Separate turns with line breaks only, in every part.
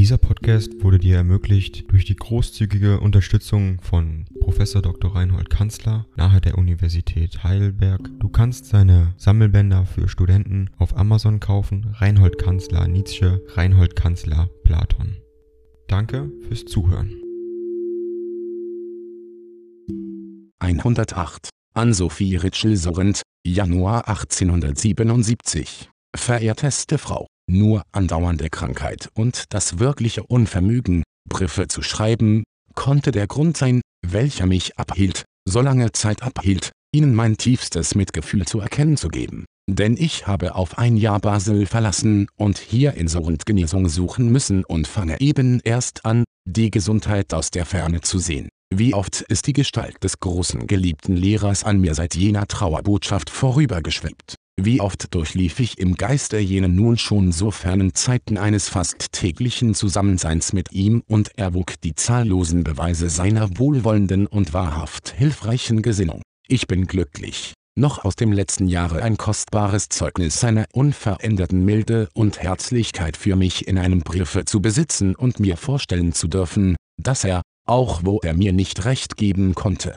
Dieser Podcast wurde dir ermöglicht durch die großzügige Unterstützung von Prof. Dr. Reinhold Kanzler nahe der Universität Heidelberg. Du kannst seine Sammelbänder für Studenten auf Amazon kaufen. Reinhold Kanzler Nietzsche, Reinhold Kanzler Platon. Danke fürs Zuhören.
108 an Sophie Ritschel-Sorrent, Januar 1877. Verehrteste Frau, nur andauernde Krankheit und das wirkliche Unvermögen, Briefe zu schreiben, konnte der Grund sein, welcher mich abhielt, so lange Zeit abhielt, Ihnen mein tiefstes Mitgefühl zu erkennen zu geben. Denn ich habe auf ein Jahr Basel verlassen und hier in Sorrent Genesung suchen müssen und fange eben erst an, die Gesundheit aus der Ferne zu sehen. Wie oft ist die Gestalt des großen geliebten Lehrers an mir seit jener Trauerbotschaft vorübergeschwebt. Wie oft durchlief ich im Geiste jene nun schon so fernen Zeiten eines fast täglichen Zusammenseins mit ihm und erwog die zahllosen Beweise seiner wohlwollenden und wahrhaft hilfreichen Gesinnung. Ich bin glücklich, noch aus dem letzten Jahre ein kostbares Zeugnis seiner unveränderten Milde und Herzlichkeit für mich in einem Briefe zu besitzen und mir vorstellen zu dürfen, dass er, auch wo er mir nicht recht geben konnte.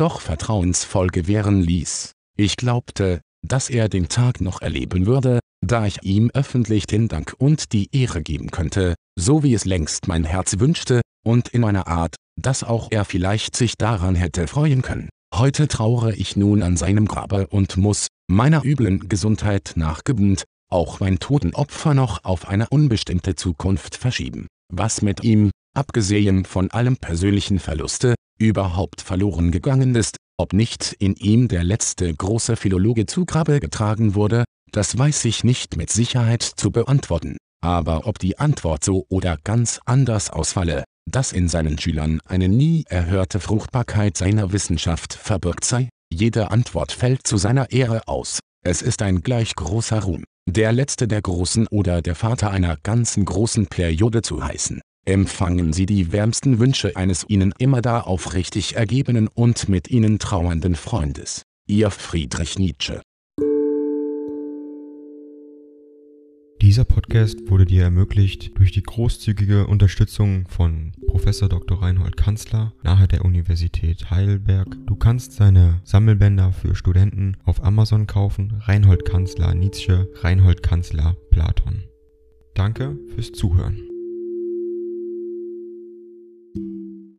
Doch vertrauensvoll gewähren ließ. Ich glaubte, dass er den Tag noch erleben würde, da ich ihm öffentlich den Dank und die Ehre geben könnte, so wie es längst mein Herz wünschte, und in einer Art, dass auch er vielleicht sich daran hätte freuen können. Heute traure ich nun an seinem Grabe und muss, meiner üblen Gesundheit nachgebend, auch mein Totenopfer noch auf eine unbestimmte Zukunft verschieben. Was mit ihm, abgesehen von allem persönlichen Verluste, überhaupt verloren gegangen ist, ob nicht in ihm der letzte große Philologe zu Grabe getragen wurde, das weiß ich nicht mit Sicherheit zu beantworten. Aber ob die Antwort so oder ganz anders ausfalle, dass in seinen Schülern eine nie erhörte Fruchtbarkeit seiner Wissenschaft verbirgt sei, jede Antwort fällt zu seiner Ehre aus. Es ist ein gleich großer Ruhm, der letzte der Großen oder der Vater einer ganzen großen Periode zu heißen. Empfangen Sie die wärmsten Wünsche eines Ihnen immer da aufrichtig ergebenen und mit Ihnen trauernden Freundes. Ihr Friedrich Nietzsche.
Dieser Podcast wurde dir ermöglicht durch die großzügige Unterstützung von Prof. Dr. Reinhold Kanzler nahe der Universität Heidelberg. Du kannst seine Sammelbänder für Studenten auf Amazon kaufen. Reinhold Kanzler Nietzsche, Reinhold Kanzler Platon. Danke fürs Zuhören.